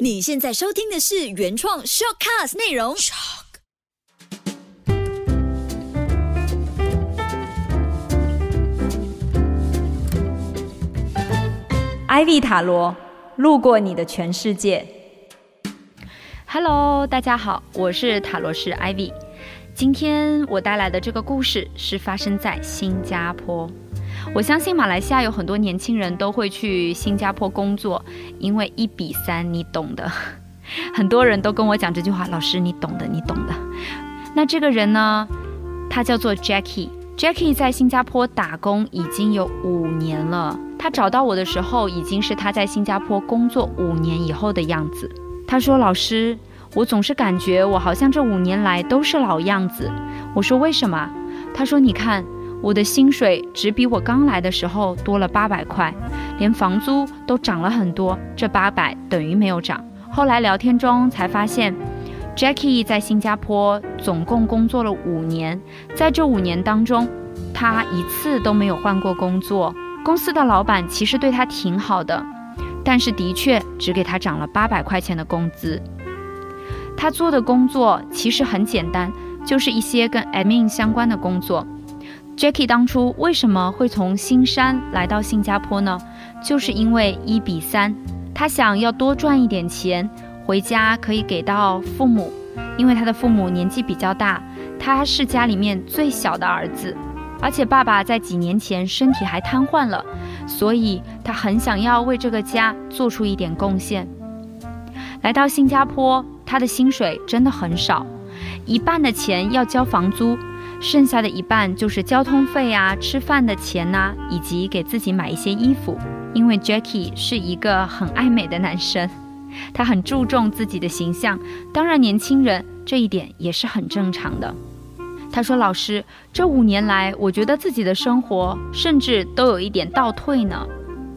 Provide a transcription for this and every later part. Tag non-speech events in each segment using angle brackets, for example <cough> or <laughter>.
你现在收听的是原创 shortcast 内容。Ivy 塔罗路过你的全世界。Hello，大家好，我是塔罗师 Ivy。今天我带来的这个故事是发生在新加坡。我相信马来西亚有很多年轻人都会去新加坡工作，因为一比三，你懂的。<laughs> 很多人都跟我讲这句话，老师你懂的，你懂的。那这个人呢，他叫做 Jackie。Jackie 在新加坡打工已经有五年了。他找到我的时候，已经是他在新加坡工作五年以后的样子。他说：“老师，我总是感觉我好像这五年来都是老样子。”我说：“为什么？”他说：“你看。”我的薪水只比我刚来的时候多了八百块，连房租都涨了很多，这八百等于没有涨。后来聊天中才发现，Jackie 在新加坡总共工作了五年，在这五年当中，他一次都没有换过工作。公司的老板其实对他挺好的，但是的确只给他涨了八百块钱的工资。他做的工作其实很简单，就是一些跟 admin 相关的工作。Jackie 当初为什么会从新山来到新加坡呢？就是因为一比三，他想要多赚一点钱，回家可以给到父母。因为他的父母年纪比较大，他是家里面最小的儿子，而且爸爸在几年前身体还瘫痪了，所以他很想要为这个家做出一点贡献。来到新加坡，他的薪水真的很少，一半的钱要交房租。剩下的一半就是交通费啊、吃饭的钱呐，以及给自己买一些衣服。因为 Jackie 是一个很爱美的男生，他很注重自己的形象。当然，年轻人这一点也是很正常的。他说：“老师，这五年来，我觉得自己的生活甚至都有一点倒退呢。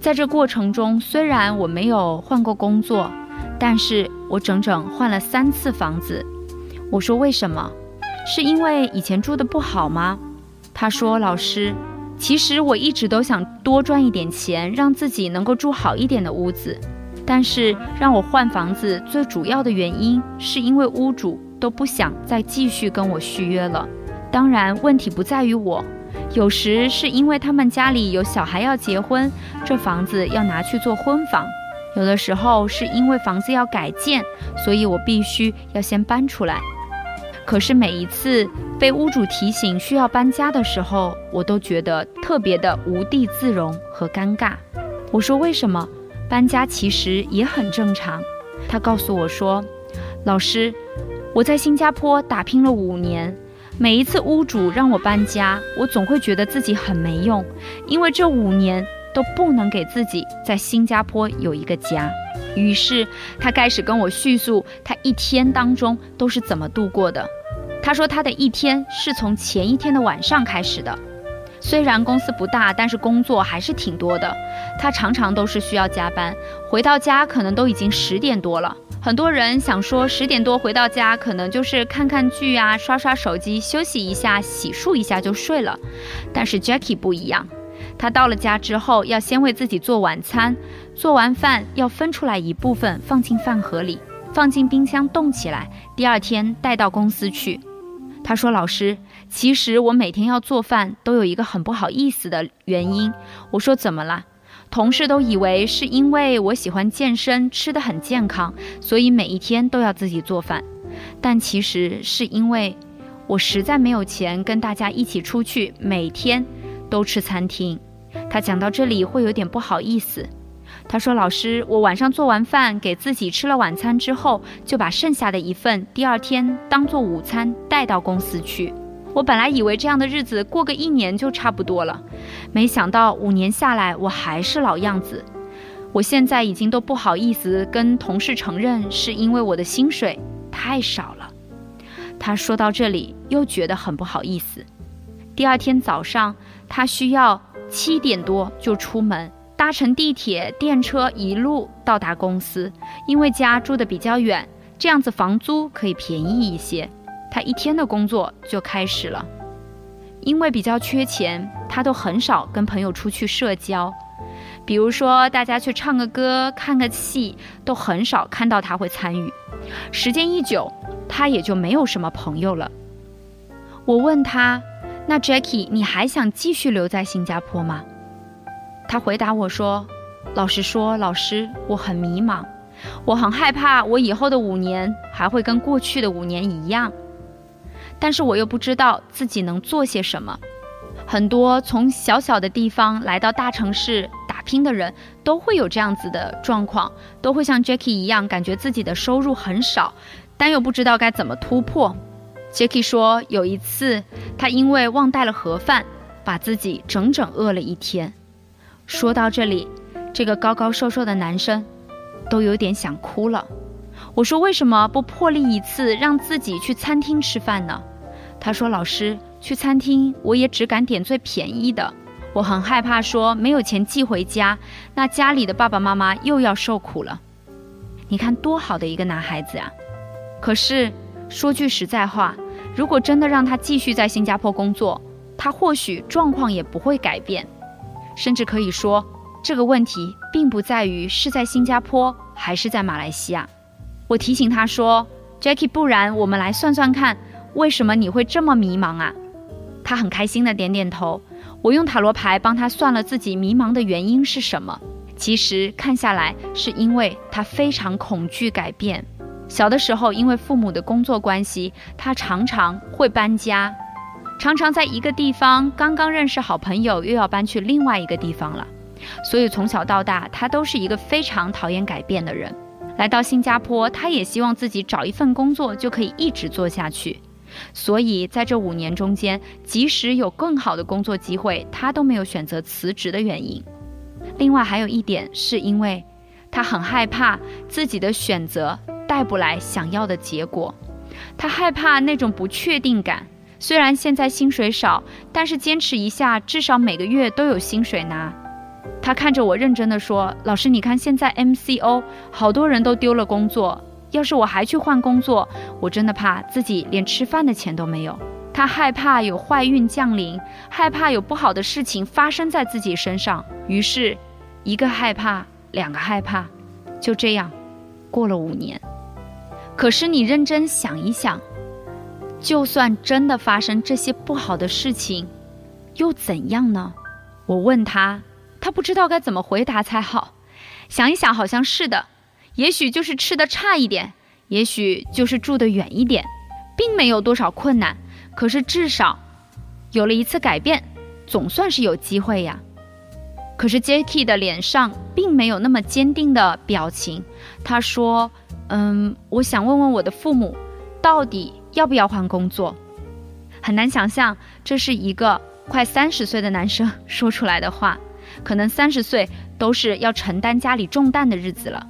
在这过程中，虽然我没有换过工作，但是我整整换了三次房子。”我说：“为什么？”是因为以前住的不好吗？他说：“老师，其实我一直都想多赚一点钱，让自己能够住好一点的屋子。但是让我换房子最主要的原因，是因为屋主都不想再继续跟我续约了。当然，问题不在于我，有时是因为他们家里有小孩要结婚，这房子要拿去做婚房；有的时候是因为房子要改建，所以我必须要先搬出来。”可是每一次被屋主提醒需要搬家的时候，我都觉得特别的无地自容和尴尬。我说为什么？搬家其实也很正常。他告诉我说：“老师，我在新加坡打拼了五年，每一次屋主让我搬家，我总会觉得自己很没用，因为这五年都不能给自己在新加坡有一个家。”于是他开始跟我叙述他一天当中都是怎么度过的。他说他的一天是从前一天的晚上开始的。虽然公司不大，但是工作还是挺多的。他常常都是需要加班，回到家可能都已经十点多了。很多人想说十点多回到家，可能就是看看剧啊，刷刷手机，休息一下，洗漱一下就睡了。但是 Jackie 不一样，他到了家之后要先为自己做晚餐，做完饭要分出来一部分放进饭盒里，放进冰箱冻起来，第二天带到公司去。他说：“老师，其实我每天要做饭都有一个很不好意思的原因。”我说：“怎么了？”同事都以为是因为我喜欢健身，吃得很健康，所以每一天都要自己做饭。但其实是因为我实在没有钱跟大家一起出去，每天都吃餐厅。他讲到这里会有点不好意思。他说：“老师，我晚上做完饭给自己吃了晚餐之后，就把剩下的一份第二天当做午餐带到公司去。我本来以为这样的日子过个一年就差不多了，没想到五年下来我还是老样子。我现在已经都不好意思跟同事承认，是因为我的薪水太少了。”他说到这里又觉得很不好意思。第二天早上，他需要七点多就出门。搭乘地铁、电车一路到达公司，因为家住的比较远，这样子房租可以便宜一些。他一天的工作就开始了，因为比较缺钱，他都很少跟朋友出去社交。比如说大家去唱个歌、看个戏，都很少看到他会参与。时间一久，他也就没有什么朋友了。我问他：“那 Jackie，你还想继续留在新加坡吗？”他回答我说：“老实说，老师，我很迷茫，我很害怕，我以后的五年还会跟过去的五年一样。但是我又不知道自己能做些什么。很多从小小的地方来到大城市打拼的人，都会有这样子的状况，都会像 Jackie 一样，感觉自己的收入很少，但又不知道该怎么突破。” Jackie 说，有一次他因为忘带了盒饭，把自己整整饿了一天。说到这里，这个高高瘦瘦的男生都有点想哭了。我说：“为什么不破例一次，让自己去餐厅吃饭呢？”他说：“老师，去餐厅我也只敢点最便宜的，我很害怕说没有钱寄回家，那家里的爸爸妈妈又要受苦了。”你看多好的一个男孩子啊！可是。说句实在话，如果真的让他继续在新加坡工作，他或许状况也不会改变，甚至可以说，这个问题并不在于是在新加坡还是在马来西亚。我提醒他说：“Jackie，不然我们来算算看，为什么你会这么迷茫啊？”他很开心的点点头。我用塔罗牌帮他算了自己迷茫的原因是什么。其实看下来，是因为他非常恐惧改变。小的时候，因为父母的工作关系，他常常会搬家，常常在一个地方刚刚认识好朋友，又要搬去另外一个地方了。所以从小到大，他都是一个非常讨厌改变的人。来到新加坡，他也希望自己找一份工作就可以一直做下去。所以在这五年中间，即使有更好的工作机会，他都没有选择辞职的原因。另外还有一点，是因为他很害怕自己的选择。带不来想要的结果，他害怕那种不确定感。虽然现在薪水少，但是坚持一下，至少每个月都有薪水拿。他看着我认真的说：“老师，你看现在 MCO 好多人都丢了工作，要是我还去换工作，我真的怕自己连吃饭的钱都没有。”他害怕有坏运降临，害怕有不好的事情发生在自己身上。于是，一个害怕，两个害怕，就这样过了五年。可是你认真想一想，就算真的发生这些不好的事情，又怎样呢？我问他，他不知道该怎么回答才好。想一想，好像是的，也许就是吃的差一点，也许就是住的远一点，并没有多少困难。可是至少有了一次改变，总算是有机会呀。可是 Jacky 的脸上并没有那么坚定的表情，他说。嗯，我想问问我的父母，到底要不要换工作？很难想象，这是一个快三十岁的男生 <laughs> 说出来的话。可能三十岁都是要承担家里重担的日子了。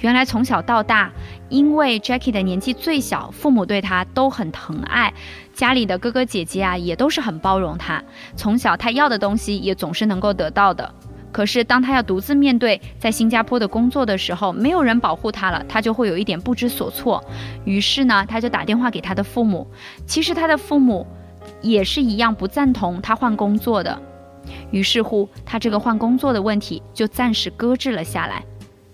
原来从小到大，因为 Jackie 的年纪最小，父母对他都很疼爱，家里的哥哥姐姐啊也都是很包容他。从小他要的东西也总是能够得到的。可是，当他要独自面对在新加坡的工作的时候，没有人保护他了，他就会有一点不知所措。于是呢，他就打电话给他的父母。其实他的父母也是一样不赞同他换工作的。于是乎，他这个换工作的问题就暂时搁置了下来。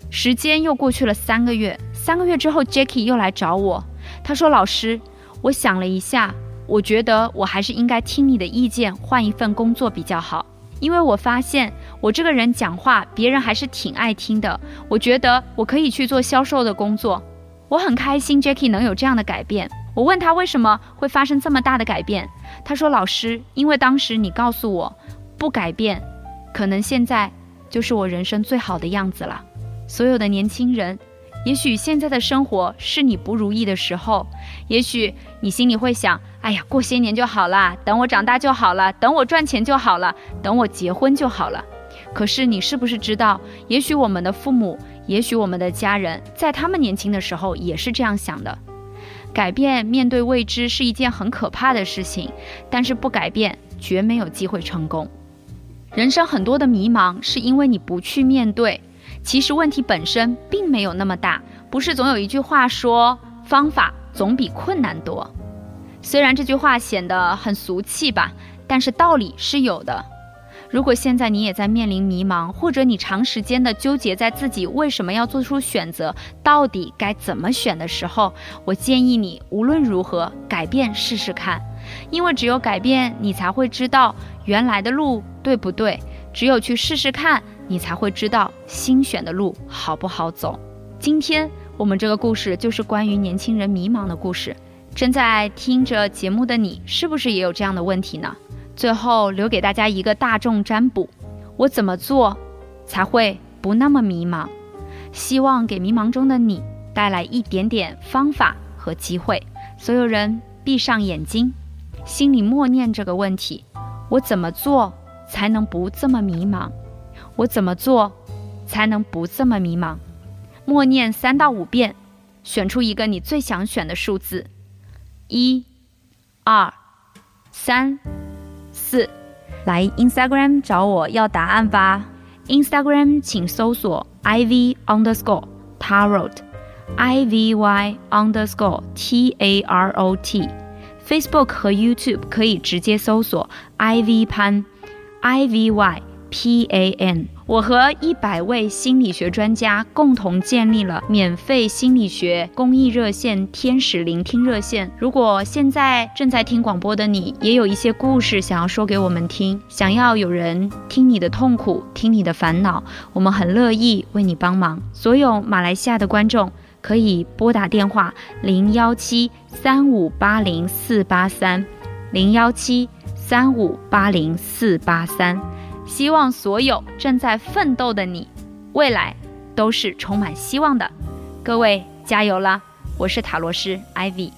时间又过去了三个月，三个月之后，Jackie 又来找我。他说：“老师，我想了一下，我觉得我还是应该听你的意见，换一份工作比较好。”因为我发现我这个人讲话，别人还是挺爱听的。我觉得我可以去做销售的工作，我很开心。Jackie 能有这样的改变。我问他为什么会发生这么大的改变，他说：“老师，因为当时你告诉我，不改变，可能现在就是我人生最好的样子了。”所有的年轻人。也许现在的生活是你不如意的时候，也许你心里会想：“哎呀，过些年就好了，等我长大就好了，等我赚钱就好了，等我结婚就好了。”可是你是不是知道，也许我们的父母，也许我们的家人在他们年轻的时候也是这样想的。改变、面对未知是一件很可怕的事情，但是不改变绝没有机会成功。人生很多的迷茫，是因为你不去面对。其实问题本身并没有那么大，不是总有一句话说方法总比困难多。虽然这句话显得很俗气吧，但是道理是有的。如果现在你也在面临迷茫，或者你长时间的纠结在自己为什么要做出选择，到底该怎么选的时候，我建议你无论如何改变试试看，因为只有改变，你才会知道原来的路对不对；只有去试试看，你才会知道新选的路好不好走。今天我们这个故事就是关于年轻人迷茫的故事。正在听着节目的你，是不是也有这样的问题呢？最后留给大家一个大众占卜：我怎么做才会不那么迷茫？希望给迷茫中的你带来一点点方法和机会。所有人闭上眼睛，心里默念这个问题：我怎么做才能不这么迷茫？我怎么做才能不这么迷茫？默念三到五遍，选出一个你最想选的数字：一、二、三。四，来 Instagram 找我要答案吧。Instagram 请搜索 iv underscore tarot，i v y underscore t a r o t。Facebook 和 YouTube 可以直接搜索 iv 潘，i v y。P A N，我和一百位心理学专家共同建立了免费心理学公益热线“天使聆听热线”。如果现在正在听广播的你，也有一些故事想要说给我们听，想要有人听你的痛苦，听你的烦恼，我们很乐意为你帮忙。所有马来西亚的观众可以拨打电话零幺七三五八零四八三零幺七三五八零四八三。希望所有正在奋斗的你，未来都是充满希望的。各位加油啦！我是塔罗师 Ivy。